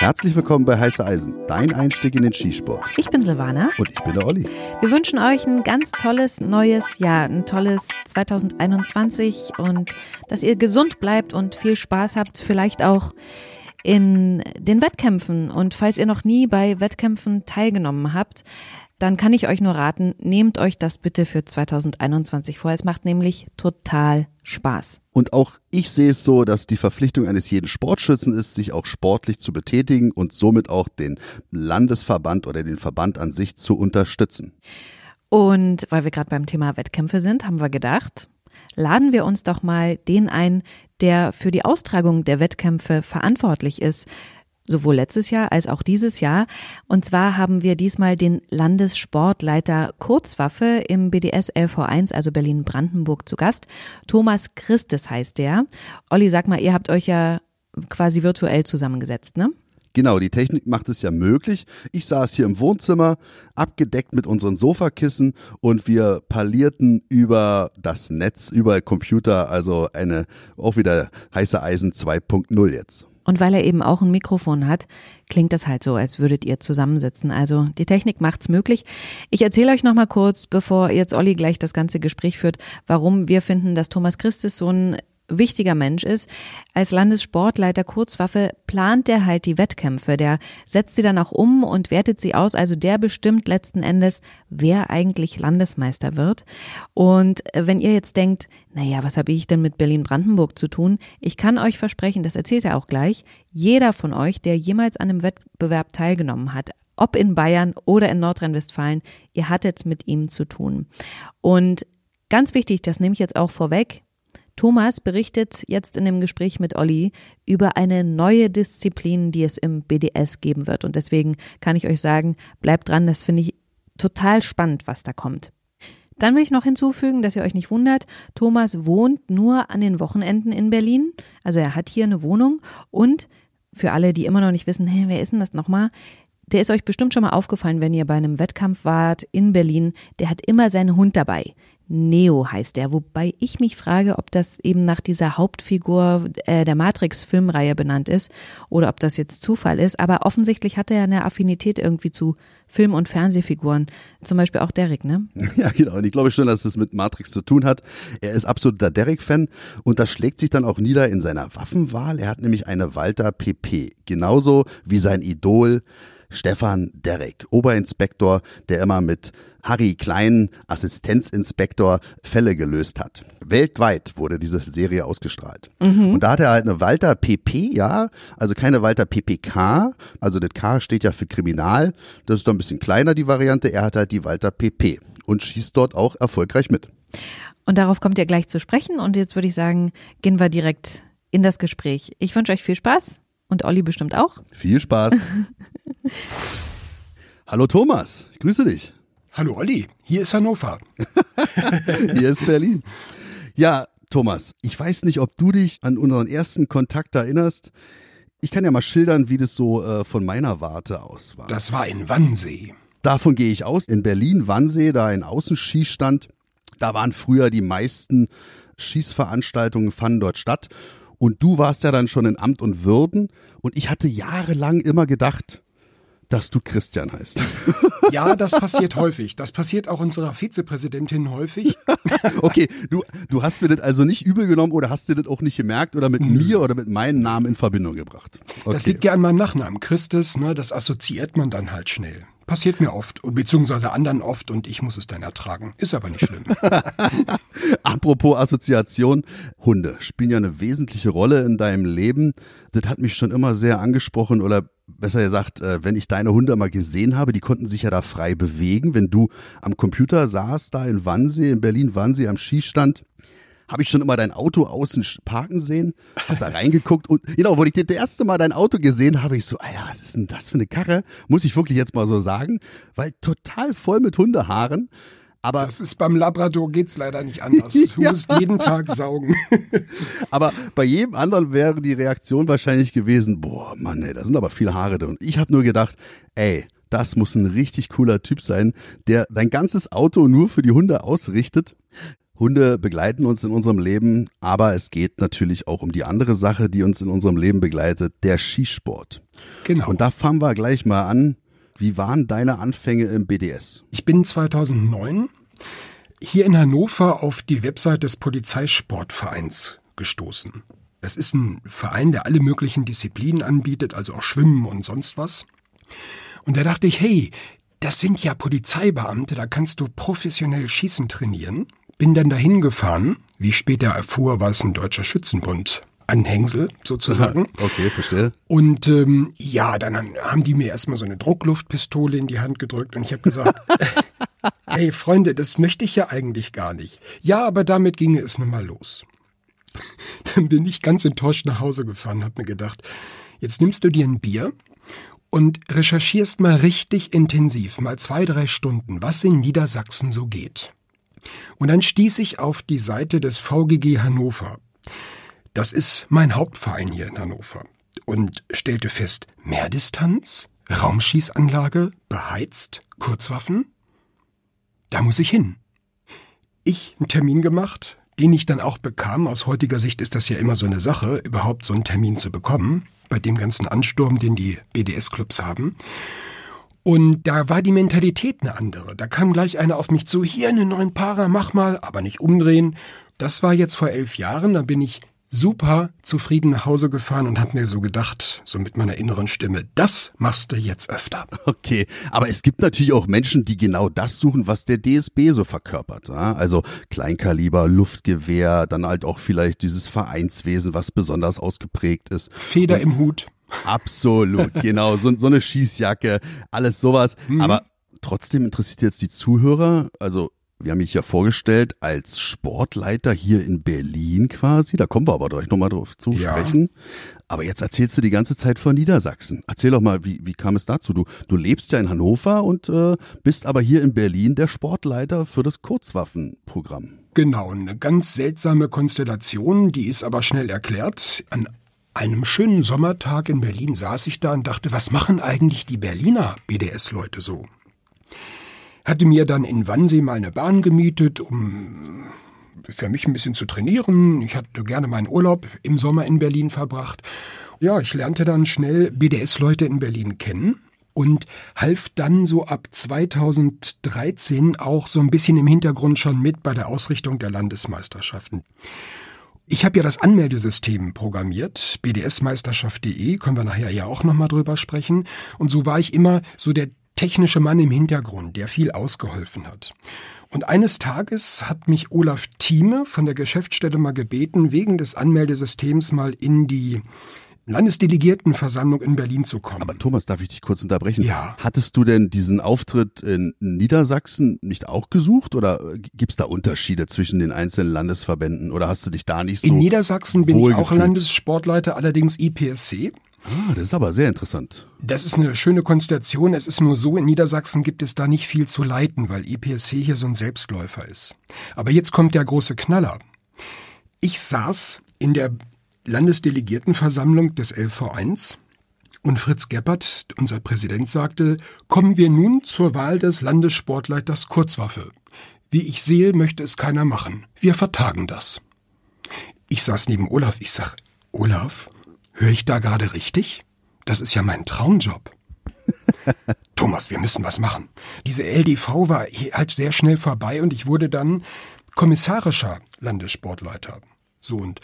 Herzlich willkommen bei Heiße Eisen, dein Einstieg in den Skisport. Ich bin Silvana. Und ich bin der Olli. Wir wünschen euch ein ganz tolles neues Jahr, ein tolles 2021 und dass ihr gesund bleibt und viel Spaß habt, vielleicht auch in den Wettkämpfen. Und falls ihr noch nie bei Wettkämpfen teilgenommen habt, dann kann ich euch nur raten, nehmt euch das bitte für 2021 vor. Es macht nämlich total Spaß. Und auch ich sehe es so, dass die Verpflichtung eines jeden Sportschützen ist, sich auch sportlich zu betätigen und somit auch den Landesverband oder den Verband an sich zu unterstützen. Und weil wir gerade beim Thema Wettkämpfe sind, haben wir gedacht, laden wir uns doch mal den ein, der für die Austragung der Wettkämpfe verantwortlich ist sowohl letztes Jahr als auch dieses Jahr. Und zwar haben wir diesmal den Landessportleiter Kurzwaffe im BDS LV1, also Berlin-Brandenburg, zu Gast. Thomas Christes heißt der. Olli, sag mal, ihr habt euch ja quasi virtuell zusammengesetzt, ne? Genau, die Technik macht es ja möglich. Ich saß hier im Wohnzimmer, abgedeckt mit unseren Sofakissen und wir parlierten über das Netz, über Computer, also eine auch wieder heiße Eisen 2.0 jetzt. Und weil er eben auch ein Mikrofon hat, klingt das halt so, als würdet ihr zusammensitzen. Also die Technik macht's möglich. Ich erzähle euch noch mal kurz, bevor jetzt Olli gleich das ganze Gespräch führt, warum wir finden, dass Thomas Christus so ein wichtiger Mensch ist. Als Landessportleiter Kurzwaffe plant der halt die Wettkämpfe. Der setzt sie dann auch um und wertet sie aus. Also der bestimmt letzten Endes, wer eigentlich Landesmeister wird. Und wenn ihr jetzt denkt, naja, was habe ich denn mit Berlin-Brandenburg zu tun? Ich kann euch versprechen, das erzählt er auch gleich, jeder von euch, der jemals an einem Wettbewerb teilgenommen hat, ob in Bayern oder in Nordrhein-Westfalen, ihr hattet mit ihm zu tun. Und ganz wichtig, das nehme ich jetzt auch vorweg, Thomas berichtet jetzt in dem Gespräch mit Olli über eine neue Disziplin, die es im BDS geben wird. Und deswegen kann ich euch sagen, bleibt dran, das finde ich total spannend, was da kommt. Dann will ich noch hinzufügen, dass ihr euch nicht wundert, Thomas wohnt nur an den Wochenenden in Berlin. Also er hat hier eine Wohnung und für alle, die immer noch nicht wissen, hey, wer ist denn das nochmal? Der ist euch bestimmt schon mal aufgefallen, wenn ihr bei einem Wettkampf wart in Berlin. Der hat immer seinen Hund dabei. Neo heißt er, wobei ich mich frage, ob das eben nach dieser Hauptfigur äh, der Matrix-Filmreihe benannt ist oder ob das jetzt Zufall ist. Aber offensichtlich hat er ja eine Affinität irgendwie zu Film- und Fernsehfiguren. Zum Beispiel auch Derek, ne? Ja, genau. Und ich glaube schon, dass das mit Matrix zu tun hat. Er ist absoluter Derek-Fan und das schlägt sich dann auch nieder in seiner Waffenwahl. Er hat nämlich eine Walter PP. Genauso wie sein Idol Stefan Derek, Oberinspektor, der immer mit Harry Klein, Assistenzinspektor, Fälle gelöst hat. Weltweit wurde diese Serie ausgestrahlt. Mhm. Und da hat er halt eine Walter PP, ja, also keine Walter PPK, also das K steht ja für Kriminal, das ist doch ein bisschen kleiner die Variante, er hat halt die Walter PP und schießt dort auch erfolgreich mit. Und darauf kommt ihr gleich zu sprechen und jetzt würde ich sagen, gehen wir direkt in das Gespräch. Ich wünsche euch viel Spaß und Olli bestimmt auch. Viel Spaß. Hallo Thomas, ich grüße dich. Hallo Olli, hier ist Hannover. hier ist Berlin. Ja, Thomas, ich weiß nicht, ob du dich an unseren ersten Kontakt erinnerst. Ich kann ja mal schildern, wie das so äh, von meiner Warte aus war. Das war in Wannsee. Davon gehe ich aus. In Berlin, Wannsee, da ein Außenschießstand. Da waren früher die meisten Schießveranstaltungen, fanden dort statt. Und du warst ja dann schon in Amt und Würden. Und ich hatte jahrelang immer gedacht, dass du Christian heißt. Ja, das passiert häufig. Das passiert auch unserer Vizepräsidentin häufig. okay, du, du hast mir das also nicht übel genommen oder hast dir das auch nicht gemerkt oder mit mir oder mit meinem Namen in Verbindung gebracht. Okay. Das liegt ja an meinem Nachnamen, Christus, ne, das assoziiert man dann halt schnell. Passiert mir oft, beziehungsweise anderen oft und ich muss es dann ertragen. Ist aber nicht schlimm. Apropos Assoziation, Hunde spielen ja eine wesentliche Rolle in deinem Leben. Das hat mich schon immer sehr angesprochen oder besser gesagt, äh, wenn ich deine Hunde mal gesehen habe, die konnten sich ja da frei bewegen. Wenn du am Computer saßt, da in Wannsee, in Berlin-Wannsee am Schießstand, habe ich schon immer dein Auto außen parken sehen, hab da reingeguckt und genau, wo ich das erste Mal dein Auto gesehen habe, ich so, Alter, was ist denn das für eine Karre? Muss ich wirklich jetzt mal so sagen, weil total voll mit Hundehaaren. Aber das ist beim Labrador geht's leider nicht anders. Du ja. musst jeden Tag saugen. aber bei jedem anderen wäre die Reaktion wahrscheinlich gewesen, boah, Mann, ey, da sind aber viele Haare drin. Ich habe nur gedacht, ey, das muss ein richtig cooler Typ sein, der sein ganzes Auto nur für die Hunde ausrichtet. Hunde begleiten uns in unserem Leben, aber es geht natürlich auch um die andere Sache, die uns in unserem Leben begleitet, der Skisport. Genau. Und da fangen wir gleich mal an. Wie waren deine Anfänge im BDS? Ich bin 2009 hier in Hannover auf die Website des Polizeisportvereins gestoßen. Es ist ein Verein, der alle möglichen Disziplinen anbietet, also auch Schwimmen und sonst was. Und da dachte ich, hey, das sind ja Polizeibeamte, da kannst du professionell Schießen trainieren. Bin dann dahin gefahren, wie ich später erfuhr, war es ein deutscher Schützenbund. Anhängsel sozusagen. Okay, verstehe. Und ähm, ja, dann haben die mir erstmal so eine Druckluftpistole in die Hand gedrückt und ich habe gesagt, hey Freunde, das möchte ich ja eigentlich gar nicht. Ja, aber damit ginge es nun mal los. Dann bin ich ganz enttäuscht nach Hause gefahren, habe mir gedacht, jetzt nimmst du dir ein Bier und recherchierst mal richtig intensiv, mal zwei, drei Stunden, was in Niedersachsen so geht. Und dann stieß ich auf die Seite des VGG Hannover. Das ist mein Hauptverein hier in Hannover. Und stellte fest, Mehrdistanz, Raumschießanlage, beheizt, Kurzwaffen? Da muss ich hin. Ich einen Termin gemacht, den ich dann auch bekam. Aus heutiger Sicht ist das ja immer so eine Sache, überhaupt so einen Termin zu bekommen, bei dem ganzen Ansturm, den die BDS-Clubs haben. Und da war die Mentalität eine andere. Da kam gleich einer auf mich zu, hier eine neuen Para, mach mal, aber nicht umdrehen. Das war jetzt vor elf Jahren, da bin ich super zufrieden nach Hause gefahren und habe mir so gedacht, so mit meiner inneren Stimme, das machst du jetzt öfter. Okay, aber es gibt natürlich auch Menschen, die genau das suchen, was der DSB so verkörpert. Ja? Also Kleinkaliber, Luftgewehr, dann halt auch vielleicht dieses Vereinswesen, was besonders ausgeprägt ist. Feder und im Hut. Absolut, genau, so, so eine Schießjacke, alles sowas. Mhm. Aber trotzdem interessiert jetzt die Zuhörer, also wir haben mich ja vorgestellt als Sportleiter hier in Berlin quasi. Da kommen wir aber gleich nochmal drauf zu Ja. sprechen. Aber jetzt erzählst du die ganze Zeit von Niedersachsen. Erzähl doch mal, wie, wie kam es dazu? Du, du lebst ja in Hannover und äh, bist aber hier in Berlin der Sportleiter für das Kurzwaffenprogramm. Genau, eine ganz seltsame Konstellation, die ist aber schnell erklärt. An einem schönen Sommertag in Berlin saß ich da und dachte, was machen eigentlich die Berliner BDS-Leute so? Hatte mir dann in Wannsee mal eine Bahn gemietet, um für mich ein bisschen zu trainieren. Ich hatte gerne meinen Urlaub im Sommer in Berlin verbracht. Ja, ich lernte dann schnell BDS-Leute in Berlin kennen und half dann so ab 2013 auch so ein bisschen im Hintergrund schon mit bei der Ausrichtung der Landesmeisterschaften. Ich habe ja das Anmeldesystem programmiert, bdsmeisterschaft.de, können wir nachher ja auch nochmal drüber sprechen. Und so war ich immer so der technische Mann im Hintergrund, der viel ausgeholfen hat. Und eines Tages hat mich Olaf Thieme von der Geschäftsstelle mal gebeten, wegen des Anmeldesystems mal in die Landesdelegiertenversammlung in Berlin zu kommen. Aber Thomas, darf ich dich kurz unterbrechen? Ja. Hattest du denn diesen Auftritt in Niedersachsen nicht auch gesucht oder gibt es da Unterschiede zwischen den einzelnen Landesverbänden oder hast du dich da nicht so in Niedersachsen bin ich auch? Landessportleiter, allerdings IPSC. Ah, das ist aber sehr interessant. Das ist eine schöne Konstellation. Es ist nur so, in Niedersachsen gibt es da nicht viel zu leiten, weil IPSC hier so ein Selbstläufer ist. Aber jetzt kommt der große Knaller. Ich saß in der Landesdelegiertenversammlung des LV1 und Fritz Geppert, unser Präsident, sagte, kommen wir nun zur Wahl des Landessportleiters Kurzwaffe. Wie ich sehe, möchte es keiner machen. Wir vertagen das. Ich saß neben Olaf. Ich sag, Olaf, höre ich da gerade richtig? Das ist ja mein Traumjob. Thomas, wir müssen was machen. Diese LDV war halt sehr schnell vorbei und ich wurde dann kommissarischer Landessportleiter. So und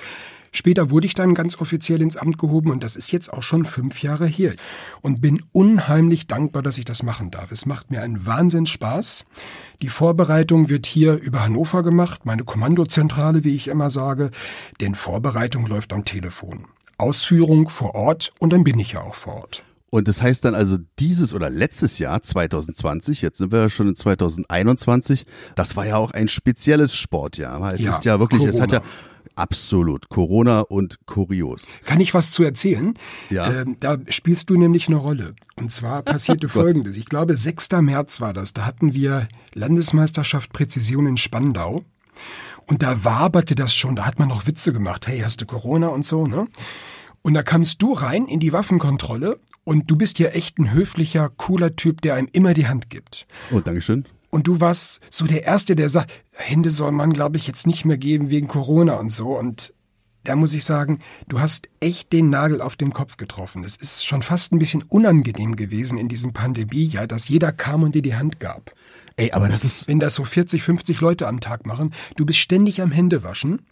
später wurde ich dann ganz offiziell ins Amt gehoben und das ist jetzt auch schon fünf Jahre her und bin unheimlich dankbar, dass ich das machen darf. Es macht mir einen Wahnsinn Spaß. Die Vorbereitung wird hier über Hannover gemacht, meine Kommandozentrale, wie ich immer sage, denn Vorbereitung läuft am Telefon. Ausführung vor Ort und dann bin ich ja auch vor Ort. Und das heißt dann also dieses oder letztes Jahr 2020, jetzt sind wir ja schon in 2021, das war ja auch ein spezielles Sportjahr. Es Ja, ist ja wirklich, es hat ja Corona. Absolut Corona und kurios. Kann ich was zu erzählen? Ja. Ähm, da spielst du nämlich eine Rolle. Und zwar passierte Folgendes. Ich glaube, 6. März war das. Da hatten wir Landesmeisterschaft Präzision in Spandau. Und da waberte das schon. Da hat man noch Witze gemacht. Hey, hast du Corona und so, ne? Und da kamst du rein in die Waffenkontrolle und du bist ja echt ein höflicher, cooler Typ, der einem immer die Hand gibt. Oh, Dankeschön. Und du warst so der Erste, der sagt, Hände soll man, glaube ich, jetzt nicht mehr geben wegen Corona und so. Und da muss ich sagen, du hast echt den Nagel auf den Kopf getroffen. Es ist schon fast ein bisschen unangenehm gewesen in diesem Pandemiejahr, dass jeder kam und dir die Hand gab. Ey, aber das ist. Wenn das so 40, 50 Leute am Tag machen, du bist ständig am Händewaschen.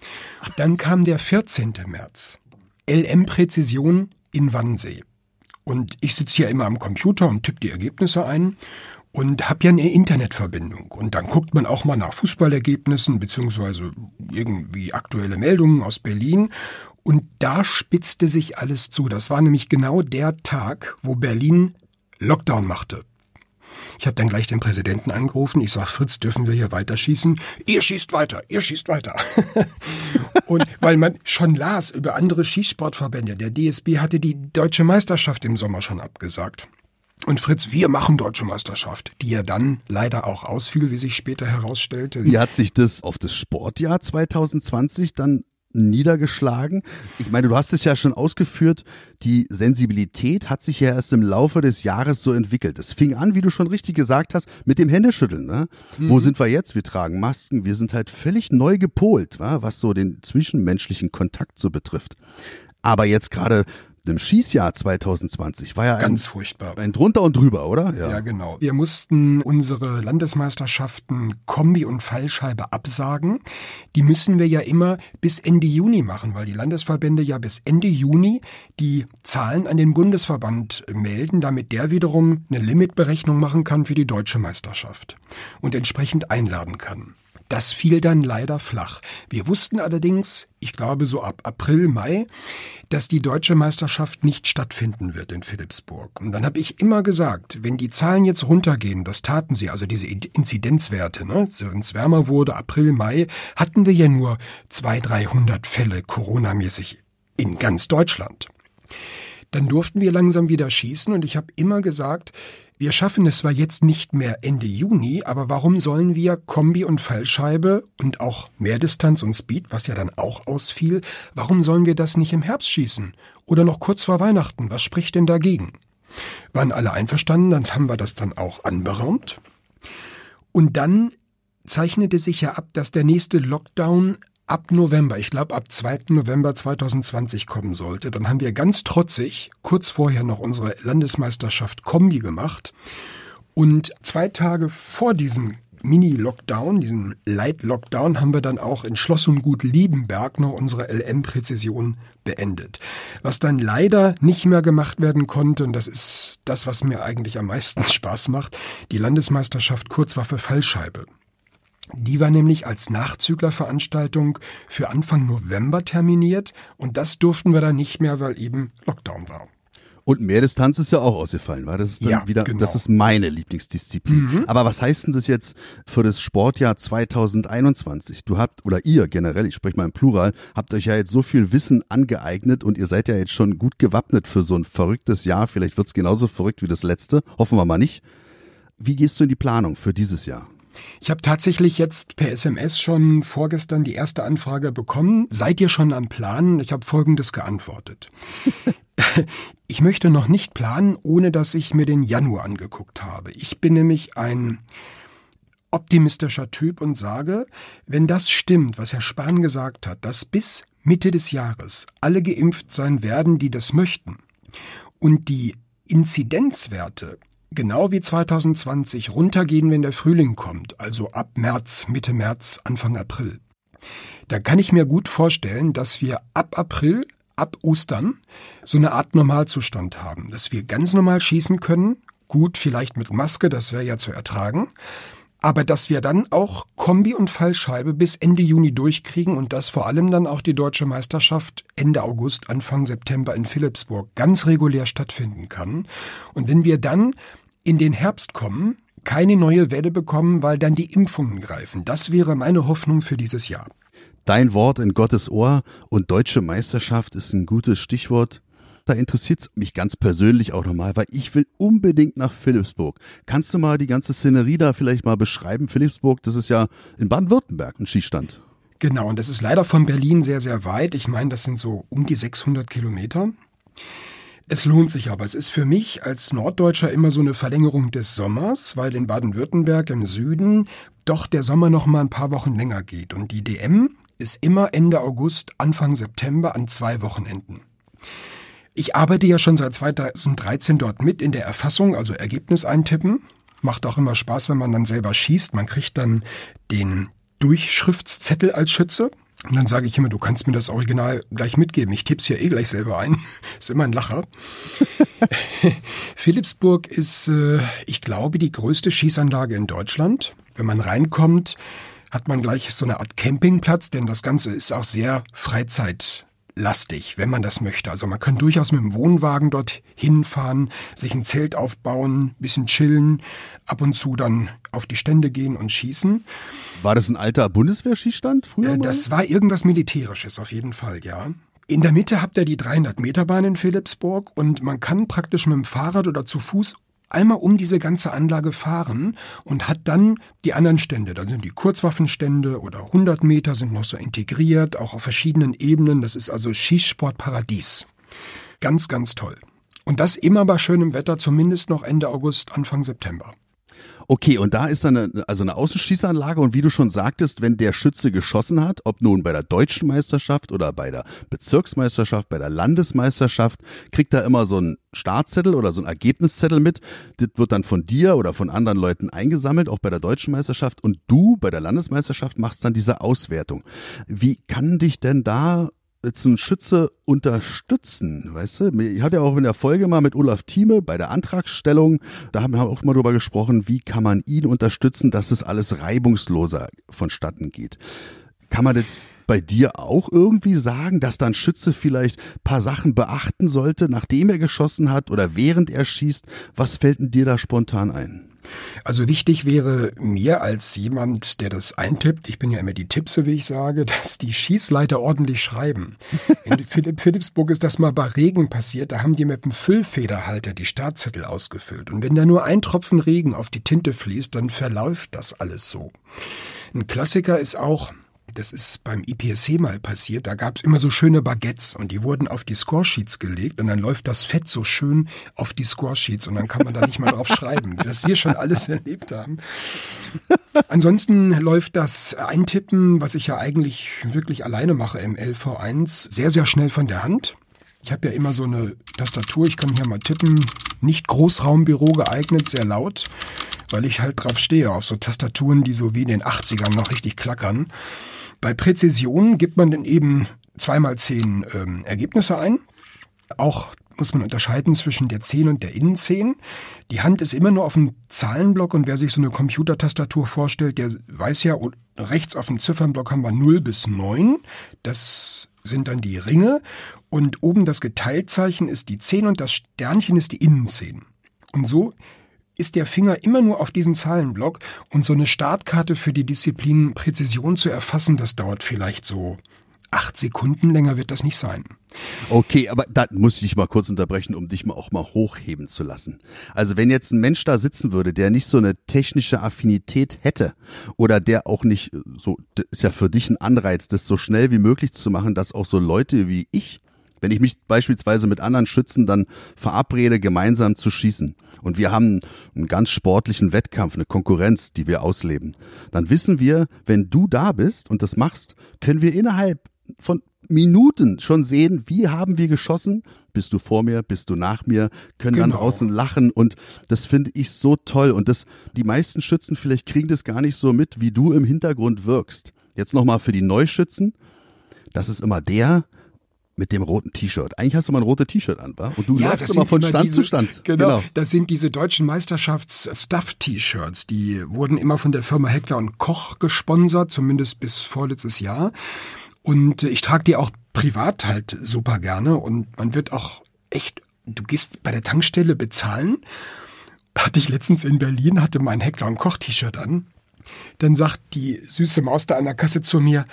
Dann kam der 14. März. LM Präzision in Wannsee. Und ich sitze hier immer am Computer und tippe die Ergebnisse ein und habe ja eine Internetverbindung. Und dann guckt man auch mal nach Fußballergebnissen beziehungsweise irgendwie aktuelle Meldungen aus Berlin. Und da spitzte sich alles zu. Das war nämlich genau der Tag, wo Berlin Lockdown machte. Ich habe dann gleich den Präsidenten angerufen. Ich sag, Fritz, dürfen wir hier weiter schießen? Ihr schießt weiter, ihr schießt weiter. und weil man schon las über andere Schießsportverbände. Der DSB hatte die deutsche Meisterschaft im Sommer schon abgesagt. Und Fritz, wir machen deutsche Meisterschaft, die ja dann leider auch ausfiel, wie sich später herausstellte. Wie hat sich das auf das Sportjahr 2020 dann niedergeschlagen? Ich meine, du hast es ja schon ausgeführt, die Sensibilität hat sich ja erst im Laufe des Jahres so entwickelt. Es fing an, wie du schon richtig gesagt hast, mit dem Händeschütteln. Ne? Mhm. Wo sind wir jetzt? Wir tragen Masken, wir sind halt völlig neu gepolt, wa? was so den zwischenmenschlichen Kontakt so betrifft. Aber jetzt gerade im Schießjahr 2020 war ja ganz ein, furchtbar. Ein drunter und drüber, oder? Ja. ja, genau. Wir mussten unsere Landesmeisterschaften Kombi und Fallscheibe absagen. Die müssen wir ja immer bis Ende Juni machen, weil die Landesverbände ja bis Ende Juni die Zahlen an den Bundesverband melden, damit der wiederum eine Limitberechnung machen kann für die deutsche Meisterschaft und entsprechend einladen kann. Das fiel dann leider flach. Wir wussten allerdings, ich glaube so ab April, Mai, dass die deutsche Meisterschaft nicht stattfinden wird in Philipsburg. Und dann habe ich immer gesagt, wenn die Zahlen jetzt runtergehen, das taten sie, also diese Inzidenzwerte, ne, wenn es wärmer wurde, April, Mai, hatten wir ja nur 200, 300 Fälle Corona-mäßig in ganz Deutschland. Dann durften wir langsam wieder schießen und ich habe immer gesagt, wir schaffen es zwar jetzt nicht mehr Ende Juni, aber warum sollen wir Kombi und Fallscheibe und auch Mehrdistanz und Speed, was ja dann auch ausfiel, warum sollen wir das nicht im Herbst schießen? Oder noch kurz vor Weihnachten? Was spricht denn dagegen? Waren alle einverstanden, dann haben wir das dann auch anberaumt. Und dann zeichnete sich ja ab, dass der nächste Lockdown ab November, ich glaube ab 2. November 2020 kommen sollte. Dann haben wir ganz trotzig kurz vorher noch unsere Landesmeisterschaft Kombi gemacht. Und zwei Tage vor diesem Mini-Lockdown, diesen Light-Lockdown, haben wir dann auch in Schloss und Gut Liebenberg noch unsere LM-Präzision beendet. Was dann leider nicht mehr gemacht werden konnte, und das ist das, was mir eigentlich am meisten Spaß macht, die Landesmeisterschaft Kurzwaffe Fallscheibe. Die war nämlich als Nachzüglerveranstaltung für Anfang November terminiert und das durften wir dann nicht mehr, weil eben Lockdown war. Und Mehrdistanz ist ja auch ausgefallen, weil das ist dann ja, wieder, genau. das ist meine Lieblingsdisziplin. Mhm. Aber was heißt denn das jetzt für das Sportjahr 2021? Du habt, oder ihr generell, ich spreche mal im Plural, habt euch ja jetzt so viel Wissen angeeignet und ihr seid ja jetzt schon gut gewappnet für so ein verrücktes Jahr. Vielleicht wird es genauso verrückt wie das letzte. Hoffen wir mal nicht. Wie gehst du in die Planung für dieses Jahr? Ich habe tatsächlich jetzt per SMS schon vorgestern die erste Anfrage bekommen. Seid ihr schon am Planen? Ich habe Folgendes geantwortet. ich möchte noch nicht planen, ohne dass ich mir den Januar angeguckt habe. Ich bin nämlich ein optimistischer Typ und sage, wenn das stimmt, was Herr Spahn gesagt hat, dass bis Mitte des Jahres alle geimpft sein werden, die das möchten, und die Inzidenzwerte genau wie 2020 runtergehen, wenn der Frühling kommt, also ab März, Mitte März, Anfang April. Da kann ich mir gut vorstellen, dass wir ab April, ab Ostern, so eine Art Normalzustand haben, dass wir ganz normal schießen können, gut vielleicht mit Maske, das wäre ja zu ertragen, aber dass wir dann auch Kombi und Fallscheibe bis Ende Juni durchkriegen und dass vor allem dann auch die deutsche Meisterschaft Ende August, Anfang September in Philipsburg ganz regulär stattfinden kann. Und wenn wir dann in den Herbst kommen, keine neue Welle bekommen, weil dann die Impfungen greifen. Das wäre meine Hoffnung für dieses Jahr. Dein Wort in Gottes Ohr und deutsche Meisterschaft ist ein gutes Stichwort. Da interessiert es mich ganz persönlich auch nochmal, weil ich will unbedingt nach Philipsburg. Kannst du mal die ganze Szenerie da vielleicht mal beschreiben? Philipsburg, das ist ja in Baden-Württemberg ein Skistand. Genau, und das ist leider von Berlin sehr, sehr weit. Ich meine, das sind so um die 600 Kilometer. Es lohnt sich aber. Es ist für mich als Norddeutscher immer so eine Verlängerung des Sommers, weil in Baden-Württemberg im Süden doch der Sommer noch mal ein paar Wochen länger geht. Und die DM ist immer Ende August, Anfang September an zwei Wochenenden. Ich arbeite ja schon seit 2013 dort mit in der Erfassung, also Ergebnis eintippen. Macht auch immer Spaß, wenn man dann selber schießt. Man kriegt dann den Durchschriftszettel als Schütze. Und dann sage ich immer, du kannst mir das Original gleich mitgeben. Ich tipp's ja eh gleich selber ein. ist immer ein Lacher. Philipsburg ist, äh, ich glaube, die größte Schießanlage in Deutschland. Wenn man reinkommt, hat man gleich so eine Art Campingplatz, denn das Ganze ist auch sehr freizeitlastig, wenn man das möchte. Also man kann durchaus mit dem Wohnwagen dort hinfahren, sich ein Zelt aufbauen, bisschen chillen, ab und zu dann auf die Stände gehen und schießen. War das ein alter Bundeswehrschießstand früher? Äh, das war irgendwas Militärisches auf jeden Fall, ja. In der Mitte habt ihr die 300 Meter Bahn in Philipsburg und man kann praktisch mit dem Fahrrad oder zu Fuß einmal um diese ganze Anlage fahren und hat dann die anderen Stände. Da sind die Kurzwaffenstände oder 100 Meter sind noch so integriert, auch auf verschiedenen Ebenen. Das ist also Schießsportparadies. Ganz, ganz toll. Und das immer bei schönem Wetter, zumindest noch Ende August, Anfang September. Okay, und da ist dann eine, also eine Außenschießanlage und wie du schon sagtest, wenn der Schütze geschossen hat, ob nun bei der deutschen Meisterschaft oder bei der Bezirksmeisterschaft, bei der Landesmeisterschaft, kriegt er immer so einen Startzettel oder so einen Ergebniszettel mit. Das wird dann von dir oder von anderen Leuten eingesammelt, auch bei der deutschen Meisterschaft und du bei der Landesmeisterschaft machst dann diese Auswertung. Wie kann dich denn da jetzt ein Schütze unterstützen, weißt du? Ich hatte ja auch in der Folge mal mit Olaf Thieme bei der Antragsstellung, da haben wir auch mal drüber gesprochen, wie kann man ihn unterstützen, dass es alles reibungsloser vonstatten geht. Kann man jetzt bei dir auch irgendwie sagen, dass dann Schütze vielleicht paar Sachen beachten sollte, nachdem er geschossen hat oder während er schießt? Was fällt denn dir da spontan ein? Also wichtig wäre mir als jemand, der das eintippt, ich bin ja immer die Tippse, wie ich sage, dass die Schießleiter ordentlich schreiben. In Philipp Philipsburg ist das mal bei Regen passiert, da haben die mit dem Füllfederhalter die Startzettel ausgefüllt. Und wenn da nur ein Tropfen Regen auf die Tinte fließt, dann verläuft das alles so. Ein Klassiker ist auch, das ist beim IPSC mal passiert. Da gab es immer so schöne Baguettes und die wurden auf die Scoresheets gelegt und dann läuft das Fett so schön auf die Scoresheets und dann kann man da nicht mal drauf schreiben, dass wir schon alles erlebt haben. Ansonsten läuft das Eintippen, was ich ja eigentlich wirklich alleine mache im LV1, sehr, sehr schnell von der Hand. Ich habe ja immer so eine Tastatur, ich kann hier mal tippen. Nicht Großraumbüro geeignet, sehr laut, weil ich halt drauf stehe, auf so Tastaturen, die so wie in den 80ern noch richtig klackern. Bei Präzision gibt man dann eben zweimal zehn ähm, Ergebnisse ein. Auch muss man unterscheiden zwischen der 10 und der Innenzehn. Die Hand ist immer nur auf dem Zahlenblock und wer sich so eine Computertastatur vorstellt, der weiß ja, rechts auf dem Ziffernblock haben wir 0 bis 9. Das sind dann die Ringe und oben das Geteiltzeichen ist die 10 und das Sternchen ist die Innenzehn. Und so ist der Finger immer nur auf diesem Zahlenblock und so eine Startkarte für die Disziplin Präzision zu erfassen, das dauert vielleicht so acht Sekunden, länger wird das nicht sein. Okay, aber da muss ich dich mal kurz unterbrechen, um dich mal auch mal hochheben zu lassen. Also wenn jetzt ein Mensch da sitzen würde, der nicht so eine technische Affinität hätte oder der auch nicht so, das ist ja für dich ein Anreiz, das so schnell wie möglich zu machen, dass auch so Leute wie ich wenn ich mich beispielsweise mit anderen Schützen dann verabrede, gemeinsam zu schießen und wir haben einen ganz sportlichen Wettkampf, eine Konkurrenz, die wir ausleben, dann wissen wir, wenn du da bist und das machst, können wir innerhalb von Minuten schon sehen, wie haben wir geschossen, bist du vor mir, bist du nach mir, können genau. dann draußen lachen und das finde ich so toll und das die meisten Schützen vielleicht kriegen das gar nicht so mit, wie du im Hintergrund wirkst. Jetzt nochmal für die Neuschützen, das ist immer der, mit dem roten T-Shirt. Eigentlich hast du mal ein rotes T-Shirt an, wa? Und du ja, läufst immer von Stand diese, zu Stand. Genau, genau. Das sind diese deutschen Meisterschafts-Stuff-T-Shirts. Die wurden immer von der Firma Heckler und Koch gesponsert, zumindest bis vorletztes Jahr. Und ich trage die auch privat halt super gerne. Und man wird auch echt, du gehst bei der Tankstelle bezahlen. Hatte ich letztens in Berlin, hatte mein Heckler und Koch T-Shirt an. Dann sagt die süße Maus da an der Kasse zu mir,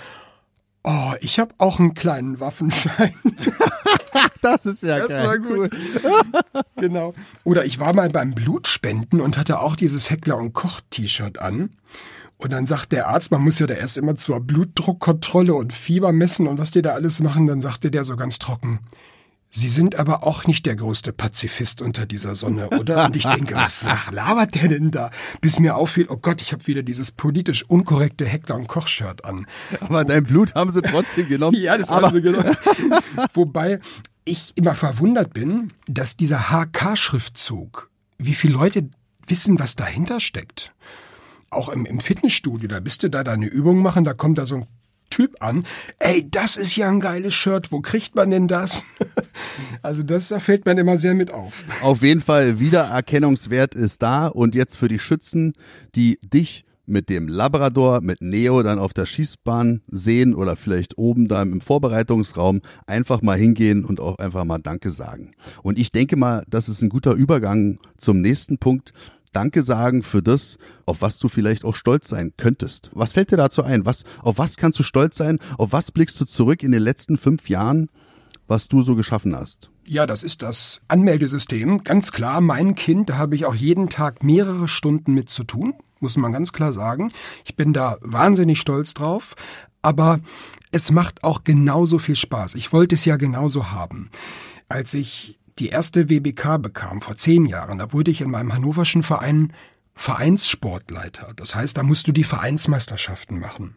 Oh, ich habe auch einen kleinen Waffenschein. das ist ja das geil. Cool. genau. Oder ich war mal beim Blutspenden und hatte auch dieses Heckler und Koch T-Shirt an. Und dann sagt der Arzt, man muss ja da erst immer zur Blutdruckkontrolle und Fieber messen und was die da alles machen. Dann sagte der so ganz trocken, Sie sind aber auch nicht der größte Pazifist unter dieser Sonne, oder? Und ich denke, was labert der denn da? Bis mir auffiel, oh Gott, ich habe wieder dieses politisch unkorrekte Heckler- und Koch-Shirt an. Aber dein Blut haben sie trotzdem genommen. ja, das haben sie genommen. Wobei ich immer verwundert bin, dass dieser HK-Schriftzug, wie viele Leute wissen, was dahinter steckt. Auch im, im Fitnessstudio, da bist du da deine Übung machen, da kommt da so ein Typ an. Ey, das ist ja ein geiles Shirt. Wo kriegt man denn das? also das da fällt man immer sehr mit auf. Auf jeden Fall Wiedererkennungswert ist da und jetzt für die Schützen, die dich mit dem Labrador, mit Neo dann auf der Schießbahn sehen oder vielleicht oben da im Vorbereitungsraum, einfach mal hingehen und auch einfach mal Danke sagen. Und ich denke mal, das ist ein guter Übergang zum nächsten Punkt. Danke sagen für das, auf was du vielleicht auch stolz sein könntest. Was fällt dir dazu ein? Was, auf was kannst du stolz sein? Auf was blickst du zurück in den letzten fünf Jahren, was du so geschaffen hast? Ja, das ist das Anmeldesystem. Ganz klar, mein Kind, da habe ich auch jeden Tag mehrere Stunden mit zu tun, muss man ganz klar sagen. Ich bin da wahnsinnig stolz drauf, aber es macht auch genauso viel Spaß. Ich wollte es ja genauso haben. Als ich die erste WBK bekam, vor zehn Jahren, da wurde ich in meinem hannoverschen Verein Vereinssportleiter. Das heißt, da musst du die Vereinsmeisterschaften machen.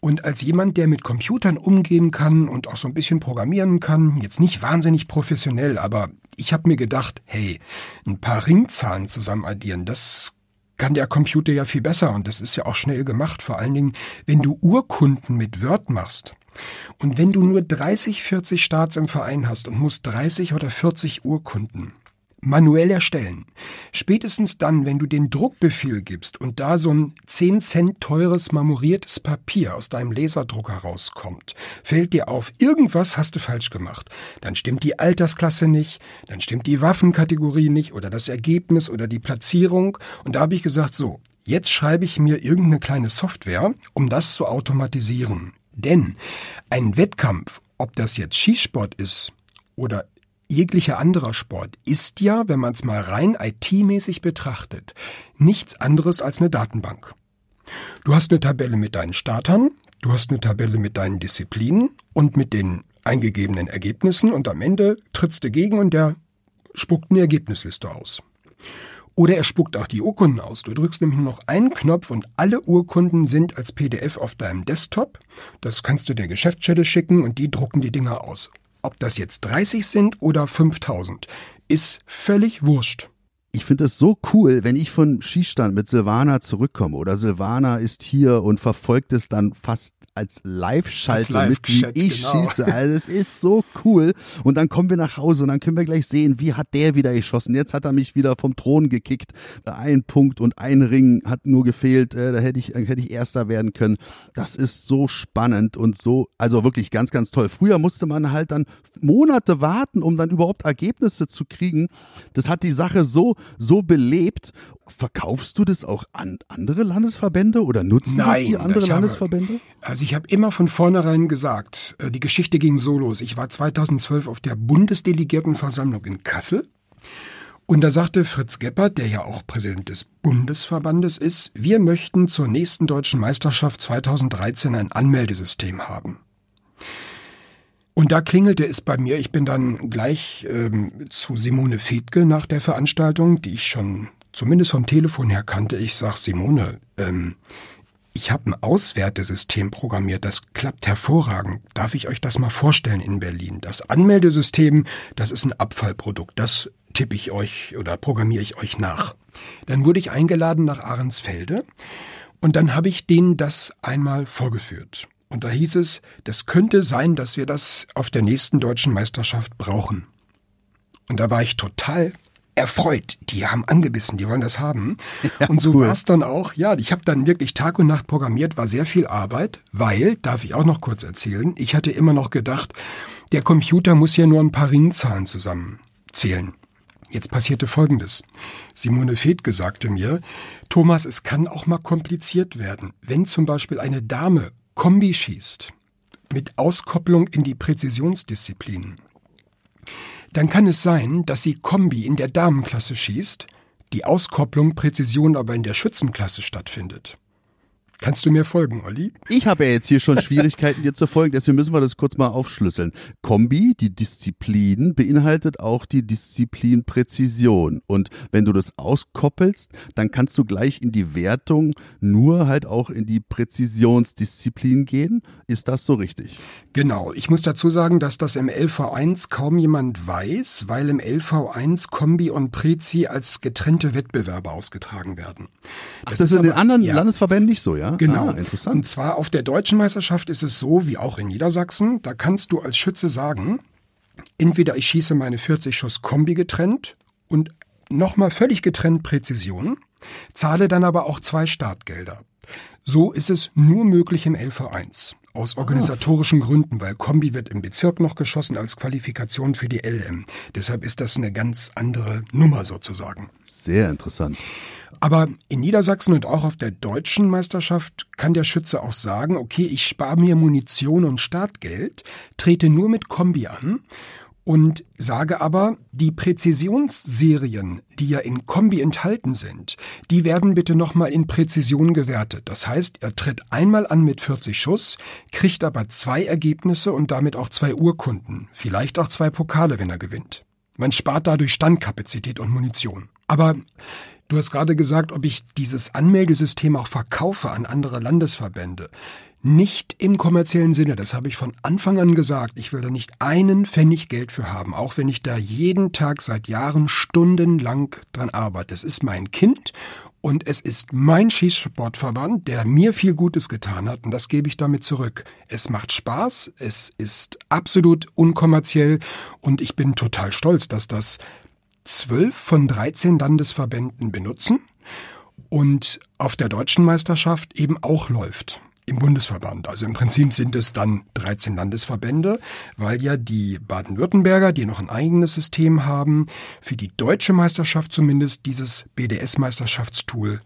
Und als jemand, der mit Computern umgehen kann und auch so ein bisschen programmieren kann, jetzt nicht wahnsinnig professionell, aber ich habe mir gedacht, hey, ein paar Ringzahlen zusammen addieren, das kann der Computer ja viel besser und das ist ja auch schnell gemacht, vor allen Dingen, wenn du Urkunden mit Word machst. Und wenn du nur 30, 40 Starts im Verein hast und musst 30 oder 40 Urkunden manuell erstellen, spätestens dann, wenn du den Druckbefehl gibst und da so ein 10 Cent teures marmoriertes Papier aus deinem Laserdrucker rauskommt, fällt dir auf, irgendwas hast du falsch gemacht. Dann stimmt die Altersklasse nicht, dann stimmt die Waffenkategorie nicht oder das Ergebnis oder die Platzierung. Und da habe ich gesagt, so, jetzt schreibe ich mir irgendeine kleine Software, um das zu automatisieren. Denn ein Wettkampf, ob das jetzt Schießsport ist oder jeglicher anderer Sport, ist ja, wenn man es mal rein IT-mäßig betrachtet, nichts anderes als eine Datenbank. Du hast eine Tabelle mit deinen Startern, du hast eine Tabelle mit deinen Disziplinen und mit den eingegebenen Ergebnissen und am Ende trittst du gegen und der spuckt eine Ergebnisliste aus. Oder er spuckt auch die Urkunden aus. Du drückst nämlich nur noch einen Knopf und alle Urkunden sind als PDF auf deinem Desktop. Das kannst du der Geschäftsstelle schicken und die drucken die Dinger aus. Ob das jetzt 30 sind oder 5000, ist völlig wurscht. Ich finde es so cool, wenn ich von Schießstand mit Silvana zurückkomme oder Silvana ist hier und verfolgt es dann fast als Live-Schalte Live mit, wie ich genau. schieße. Also es ist so cool. Und dann kommen wir nach Hause und dann können wir gleich sehen, wie hat der wieder geschossen. Jetzt hat er mich wieder vom Thron gekickt. Ein Punkt und ein Ring hat nur gefehlt. Äh, da hätte ich, hätte ich Erster werden können. Das ist so spannend und so, also wirklich ganz, ganz toll. Früher musste man halt dann Monate warten, um dann überhaupt Ergebnisse zu kriegen. Das hat die Sache so, so belebt Verkaufst du das auch an andere Landesverbände oder nutzen Nein, das die anderen Landesverbände? Habe, also ich habe immer von vornherein gesagt, äh, die Geschichte ging so los. Ich war 2012 auf der Bundesdelegiertenversammlung in Kassel. Und da sagte Fritz Geppert, der ja auch Präsident des Bundesverbandes ist, wir möchten zur nächsten deutschen Meisterschaft 2013 ein Anmeldesystem haben. Und da klingelte es bei mir. Ich bin dann gleich ähm, zu Simone Fedke nach der Veranstaltung, die ich schon zumindest vom Telefon her kannte, ich sag Simone, ähm, ich habe ein Auswertesystem programmiert, das klappt hervorragend. Darf ich euch das mal vorstellen in Berlin? Das Anmeldesystem, das ist ein Abfallprodukt, das tippe ich euch oder programmiere ich euch nach. Dann wurde ich eingeladen nach Ahrensfelde und dann habe ich denen das einmal vorgeführt. Und da hieß es, das könnte sein, dass wir das auf der nächsten deutschen Meisterschaft brauchen. Und da war ich total erfreut. Die haben angebissen, die wollen das haben. Ja, und so cool. war es dann auch. Ja, ich habe dann wirklich Tag und Nacht programmiert, war sehr viel Arbeit, weil, darf ich auch noch kurz erzählen, ich hatte immer noch gedacht, der Computer muss ja nur ein paar Ringzahlen zusammenzählen. Jetzt passierte Folgendes. Simone Fedke sagte mir, Thomas, es kann auch mal kompliziert werden. Wenn zum Beispiel eine Dame Kombi schießt, mit Auskopplung in die Präzisionsdisziplinen, dann kann es sein, dass sie Kombi in der Damenklasse schießt, die Auskopplung Präzision aber in der Schützenklasse stattfindet. Kannst du mir folgen, Olli? Ich habe ja jetzt hier schon Schwierigkeiten, dir zu folgen, deswegen müssen wir das kurz mal aufschlüsseln. Kombi, die Disziplin, beinhaltet auch die Disziplin Präzision. Und wenn du das auskoppelst, dann kannst du gleich in die Wertung nur halt auch in die Präzisionsdisziplin gehen. Ist das so richtig? Genau. Ich muss dazu sagen, dass das im LV1 kaum jemand weiß, weil im LV1 Kombi und Prezi als getrennte Wettbewerbe ausgetragen werden. Das, Ach, das ist in den anderen ja. Landesverbänden nicht so, ja? Genau. Ah, interessant. Und zwar auf der deutschen Meisterschaft ist es so, wie auch in Niedersachsen, da kannst du als Schütze sagen, entweder ich schieße meine 40 Schuss Kombi getrennt und nochmal völlig getrennt Präzision, zahle dann aber auch zwei Startgelder. So ist es nur möglich im LV1. Aus ah. organisatorischen Gründen, weil Kombi wird im Bezirk noch geschossen als Qualifikation für die LM. Deshalb ist das eine ganz andere Nummer sozusagen. Sehr interessant. Aber in Niedersachsen und auch auf der deutschen Meisterschaft kann der Schütze auch sagen, okay, ich spare mir Munition und Startgeld, trete nur mit Kombi an und sage aber, die Präzisionsserien, die ja in Kombi enthalten sind, die werden bitte nochmal in Präzision gewertet. Das heißt, er tritt einmal an mit 40 Schuss, kriegt aber zwei Ergebnisse und damit auch zwei Urkunden, vielleicht auch zwei Pokale, wenn er gewinnt. Man spart dadurch Standkapazität und Munition. Aber Du hast gerade gesagt, ob ich dieses Anmeldesystem auch verkaufe an andere Landesverbände. Nicht im kommerziellen Sinne, das habe ich von Anfang an gesagt. Ich will da nicht einen Pfennig Geld für haben, auch wenn ich da jeden Tag seit Jahren stundenlang dran arbeite. Es ist mein Kind und es ist mein Schießsportverband, der mir viel Gutes getan hat und das gebe ich damit zurück. Es macht Spaß, es ist absolut unkommerziell und ich bin total stolz, dass das zwölf von 13 Landesverbänden benutzen und auf der deutschen Meisterschaft eben auch läuft im Bundesverband. Also im Prinzip sind es dann 13 Landesverbände, weil ja die Baden-Württemberger, die noch ein eigenes System haben, für die deutsche Meisterschaft zumindest dieses BDS-Meisterschaftstool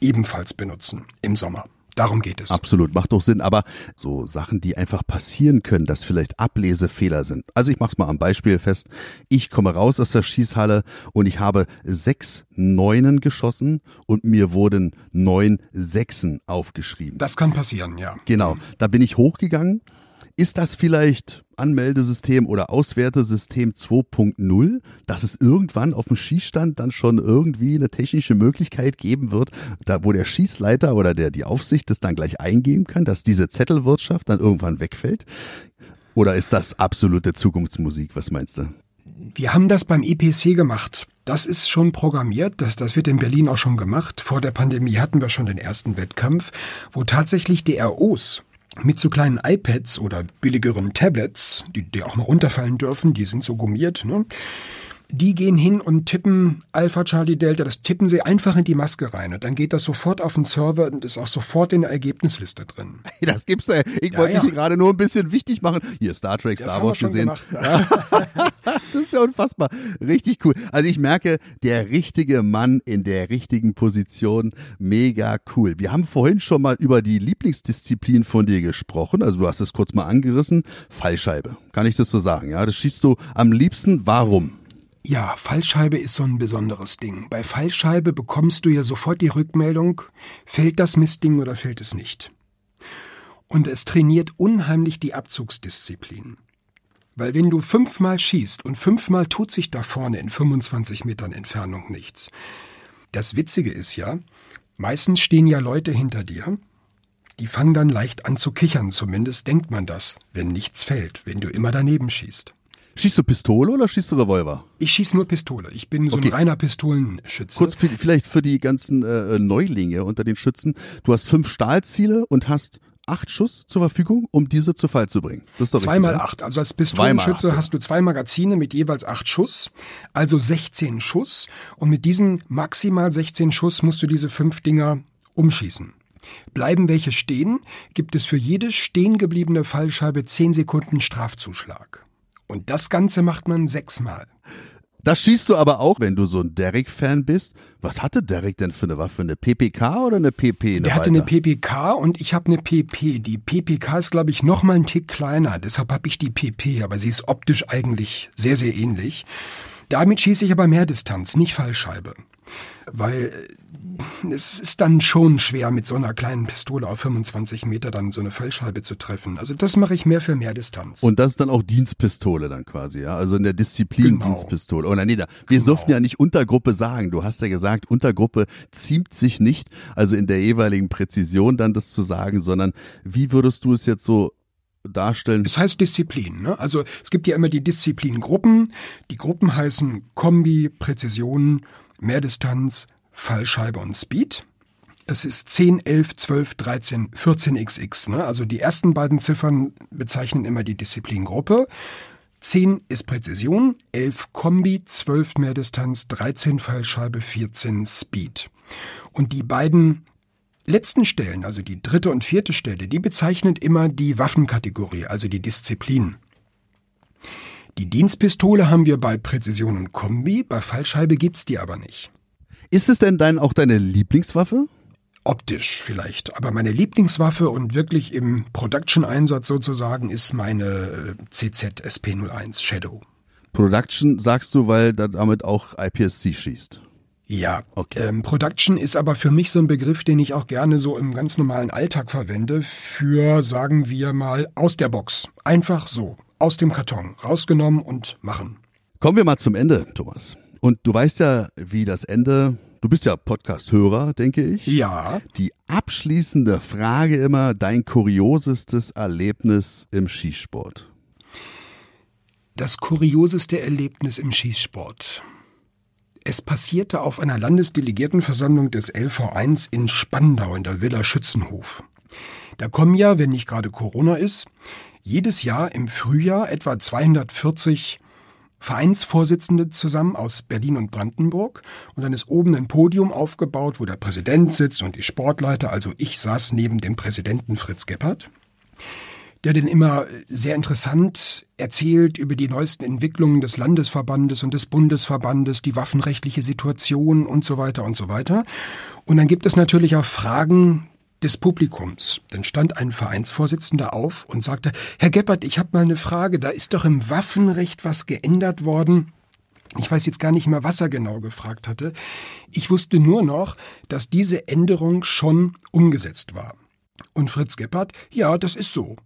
ebenfalls benutzen im Sommer. Darum geht es. Absolut, macht doch Sinn. Aber so Sachen, die einfach passieren können, dass vielleicht Ablesefehler sind. Also ich mach's mal am Beispiel fest. Ich komme raus aus der Schießhalle und ich habe sechs Neunen geschossen und mir wurden neun Sechsen aufgeschrieben. Das kann passieren, ja. Genau. Da bin ich hochgegangen ist das vielleicht Anmeldesystem oder Auswertesystem 2.0, dass es irgendwann auf dem Schießstand dann schon irgendwie eine technische Möglichkeit geben wird, da wo der Schießleiter oder der die Aufsicht das dann gleich eingeben kann, dass diese Zettelwirtschaft dann irgendwann wegfällt? Oder ist das absolute Zukunftsmusik? Was meinst du? Wir haben das beim IPC gemacht. Das ist schon programmiert, das, das wird in Berlin auch schon gemacht. Vor der Pandemie hatten wir schon den ersten Wettkampf, wo tatsächlich die ROs mit so kleinen iPads oder billigeren Tablets, die, die auch mal runterfallen dürfen, die sind so gummiert, ne? Die gehen hin und tippen Alpha Charlie Delta, das tippen sie einfach in die Maske rein und dann geht das sofort auf den Server und ist auch sofort in der Ergebnisliste drin. Das gibt's ja. Ich ja, wollte ja. mich gerade nur ein bisschen wichtig machen. Hier Star Trek, das Star Wars gesehen. Gemacht, ja. das ist ja unfassbar. Richtig cool. Also ich merke, der richtige Mann in der richtigen Position, mega cool. Wir haben vorhin schon mal über die Lieblingsdisziplin von dir gesprochen. Also du hast es kurz mal angerissen. Fallscheibe. Kann ich das so sagen? Ja, das schießt du am liebsten. Warum? Ja, Fallscheibe ist so ein besonderes Ding. Bei Fallscheibe bekommst du ja sofort die Rückmeldung, fällt das Mistding oder fällt es nicht. Und es trainiert unheimlich die Abzugsdisziplin. Weil wenn du fünfmal schießt und fünfmal tut sich da vorne in 25 Metern Entfernung nichts. Das Witzige ist ja, meistens stehen ja Leute hinter dir, die fangen dann leicht an zu kichern, zumindest denkt man das, wenn nichts fällt, wenn du immer daneben schießt. Schießt du Pistole oder schießt du Revolver? Ich schieße nur Pistole. Ich bin so okay. ein reiner Pistolenschütze. Kurz für, vielleicht für die ganzen äh, Neulinge unter den Schützen. Du hast fünf Stahlziele und hast acht Schuss zur Verfügung, um diese zu Fall zu bringen. Das ist doch zweimal acht. Also als Pistolenschütze hast du zwei Magazine mit jeweils acht Schuss, also 16 Schuss. Und mit diesen maximal 16 Schuss musst du diese fünf Dinger umschießen. Bleiben welche stehen, gibt es für jede stehen gebliebene Fallscheibe 10 Sekunden Strafzuschlag. Und das Ganze macht man sechsmal. Das schießt du aber auch, wenn du so ein Derek-Fan bist. Was hatte Derek denn für eine Waffe? Eine PPK oder eine PP? Eine Der hatte eine PPK und ich habe eine PP. Die PPK ist, glaube ich, noch mal einen Tick kleiner. Deshalb habe ich die PP, aber sie ist optisch eigentlich sehr, sehr ähnlich. Damit schieße ich aber mehr Distanz, nicht Fallscheibe. Weil äh, es ist dann schon schwer, mit so einer kleinen Pistole auf 25 Meter dann so eine Fallscheibe zu treffen. Also das mache ich mehr für mehr Distanz. Und das ist dann auch Dienstpistole dann quasi, ja? Also in der Disziplin Genau. Dienstpistole. Oder nee, da, wir Genau. durften ja nicht Untergruppe sagen. Du hast ja gesagt, Untergruppe ziemt sich nicht, also in der jeweiligen Präzision dann das zu sagen, sondern wie würdest du es jetzt so darstellen? Es heißt Disziplin. Ne? Also es gibt ja immer die Disziplingruppen. Die Gruppen heißen Kombi, Präzision, Mehrdistanz, Fallscheibe und Speed. Es ist 10, 11, 12, 13, 14 XX. Ne? Also die ersten beiden Ziffern bezeichnen immer die Disziplingruppe. 10 ist Präzision, 11 Kombi, 12 Mehrdistanz, 13 Fallscheibe, 14 Speed. Und die beiden letzten Stellen, also die dritte und vierte Stelle, die bezeichnet immer die Waffenkategorie, also die Disziplin. Die Dienstpistole haben wir bei Präzision und Kombi, bei Fallscheibe gibt's die aber nicht. Ist es denn dein, auch deine Lieblingswaffe? Optisch vielleicht, aber meine Lieblingswaffe und wirklich im Production-Einsatz sozusagen ist meine äh, CZ SP01 Shadow. Production sagst du, weil da damit auch IPSC schießt. Ja, Okay. ähm, Production ist aber für mich so ein Begriff, den ich auch gerne so im ganz normalen Alltag verwende für, sagen wir mal, aus der Box. Einfach so, aus dem Karton, rausgenommen und machen. Kommen wir mal zum Ende, Thomas. Und du weißt ja, wie das Ende, du bist ja Podcast-Hörer, denke ich. Ja, Die abschließende Frage immer, dein kuriosestes Erlebnis im Skisport. das kurioseste Erlebnis im Schießsport. Es passierte auf einer Landesdelegiertenversammlung des LV1 in Spandau in der Villa Schützenhof. Da kommen ja, wenn nicht gerade Corona ist, jedes Jahr im Frühjahr etwa 240 Vereinsvorsitzende zusammen aus Berlin und Brandenburg und dann ist oben ein Podium aufgebaut, wo der Präsident sitzt und die Sportleiter, also ich saß neben dem Präsidenten Fritz Gebhardt der denn immer sehr interessant erzählt über die neuesten Entwicklungen des Landesverbandes und des Bundesverbandes, die waffenrechtliche Situation und so weiter und so weiter. Und dann gibt es natürlich auch Fragen des Publikums. Dann stand ein Vereinsvorsitzender auf und sagte, Herr Geppert, ich habe mal eine Frage, da ist doch im Waffenrecht was geändert worden. Ich weiß jetzt gar nicht mehr, was er genau gefragt hatte. Ich wusste nur noch, dass diese Änderung schon umgesetzt war. Und Fritz Gebhardt, ja, das ist so.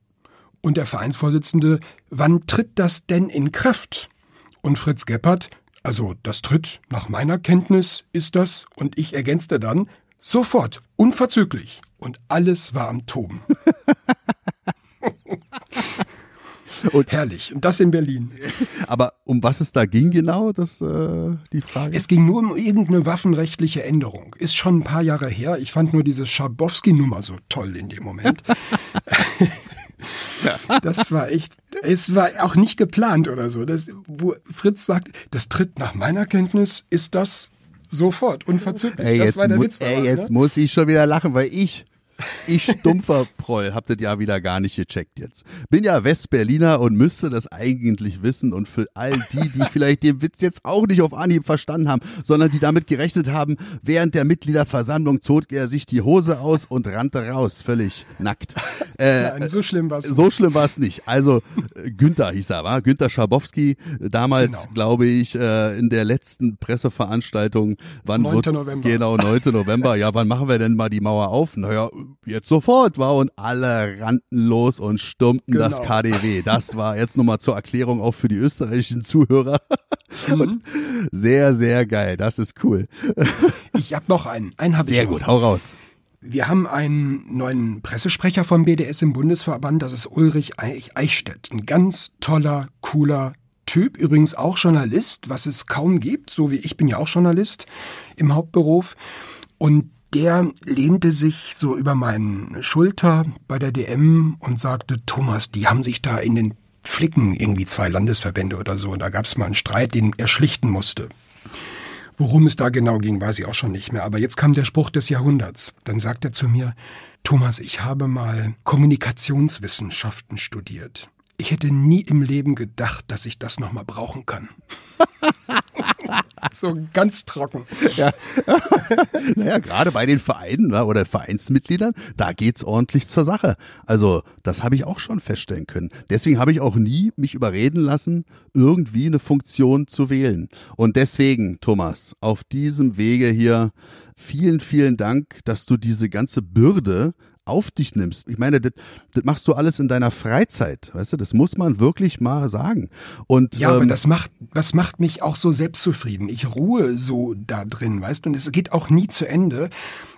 Und der Vereinsvorsitzende, wann tritt das denn in Kraft? Und Fritz Gebhardt, also das tritt nach meiner Kenntnis ist das, und ich ergänzte dann, sofort, unverzüglich. Und alles war am Toben. Und- Herrlich. Und das in Berlin. Aber um was es da ging genau, das äh, die Frage? Es ging nur um irgendeine waffenrechtliche Änderung. Ist schon ein paar Jahre her. Ich fand nur diese Schabowski-Nummer so toll in dem Moment. Das war echt, es war auch nicht geplant oder so. Das, wo Fritz sagt, das tritt nach meiner Kenntnis, ist das sofort, unverzüglich. ey, das jetzt, war der mu- Witz ey, jetzt ne? muss ich schon wieder lachen, weil ich, ich stumpfer Proll, hab das ja wieder gar nicht gecheckt jetzt. Bin ja Westberliner und müsste das eigentlich wissen und für all die, die vielleicht den Witz jetzt auch nicht auf Anhieb verstanden haben, sondern die damit gerechnet haben, während der Mitgliederversammlung zog er sich die Hose aus und rannte raus, völlig nackt. Äh, Nein, so schlimm war es. so schlimm war es nicht. Also äh, Günther hieß er, war Günther Schabowski, äh, damals Genau. glaube ich äh, in der letzten Presseveranstaltung, wann 9. wird, November. Genau, 9. November. Ja, wann machen wir denn mal die Mauer auf? Naja, jetzt sofort war und alle rannten los und stürmten das Genau. KDW. Das war jetzt nochmal zur Erklärung auch für die österreichischen Zuhörer. Mhm. Und sehr, sehr geil. Das ist cool. Ich habe noch einen. Einen habe ich Sehr gut, hau raus. Wir haben einen neuen Pressesprecher vom BDS im Bundesverband, das ist Ulrich Eich- Eichstädt. Ein ganz toller, cooler Typ, übrigens auch Journalist, was es kaum gibt, so wie ich bin ja auch Journalist im Hauptberuf. Und der lehnte sich so über meinen Schulter bei der DM und sagte, Thomas, die haben sich da in den Flicken irgendwie zwei Landesverbände oder so. Und da gab es mal einen Streit, den er schlichten musste. Worum es da genau ging, weiß ich auch schon nicht mehr. Aber jetzt kam der Spruch des Jahrhunderts. Dann sagt er zu mir, Thomas, ich habe mal Kommunikationswissenschaften studiert. Ich hätte nie im Leben gedacht, dass ich das nochmal brauchen kann. so ganz trocken. Ja. naja, gerade bei den Vereinen ne, oder Vereinsmitgliedern, da geht's ordentlich zur Sache. Also, das habe ich auch schon feststellen können. Deswegen habe ich auch nie mich überreden lassen, irgendwie eine Funktion zu wählen. Und deswegen, Thomas, auf diesem Wege hier vielen, vielen Dank, dass du diese ganze Bürde auf dich nimmst. Ich meine, das, das machst du alles in deiner Freizeit, weißt du, das muss man wirklich mal sagen. Und, ja, ähm, aber das macht, das macht mich auch so selbstzufrieden. Ich ruhe so da drin, weißt du, und es geht auch nie zu Ende.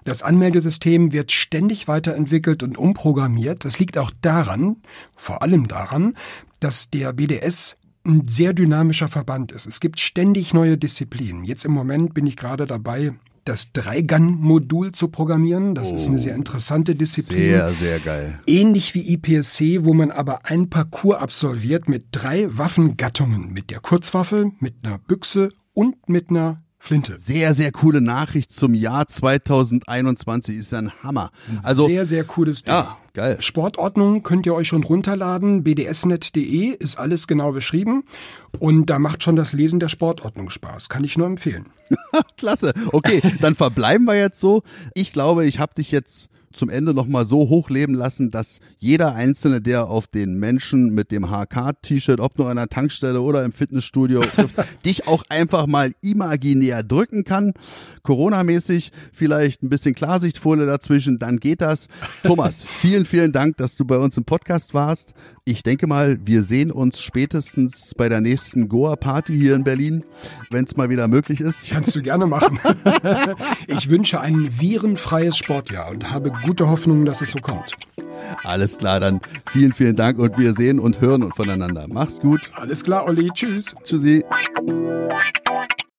Das Anmeldesystem wird ständig weiterentwickelt und umprogrammiert. Das liegt auch daran, vor allem daran, dass der BDS ein sehr dynamischer Verband ist. Es gibt ständig neue Disziplinen. Jetzt im Moment bin ich gerade dabei, das Dreigun-Modul zu programmieren. Das oh, ist eine sehr interessante Disziplin. Sehr, sehr geil. Ähnlich wie IPSC, wo man aber ein Parcours absolviert mit drei Waffengattungen. Mit der Kurzwaffe, mit einer Büchse und mit einer Flinte. Sehr, sehr coole Nachricht zum Jahr 2021. Ist ein Hammer. Also, sehr, sehr cooles Ding. Ja, geil. Sportordnung könnt ihr euch schon runterladen. bdsnet.de ist alles genau beschrieben. Und da macht schon das Lesen der Sportordnung Spaß. Kann ich nur empfehlen. Klasse. Okay, dann verbleiben wir jetzt so. Ich glaube, ich habe dich jetzt zum Ende nochmal so hochleben lassen, dass jeder Einzelne, der auf den Menschen mit dem HK-T-Shirt, ob nur an der Tankstelle oder im Fitnessstudio trifft, dich auch einfach mal imaginär drücken kann. Corona-mäßig vielleicht ein bisschen Klarsichtfolie dazwischen, dann geht das. Thomas, vielen, vielen Dank, dass du bei uns im Podcast warst. Ich denke mal, wir sehen uns spätestens bei der nächsten Goa-Party hier in Berlin, wenn es mal wieder möglich ist. Kannst du gerne machen. ich wünsche ein virenfreies Sportjahr und habe gute Hoffnung, dass es so kommt. Alles klar, dann vielen, vielen Dank und wir sehen und hören voneinander. Mach's gut. Alles klar, Olli. Tschüss. Tschüssi.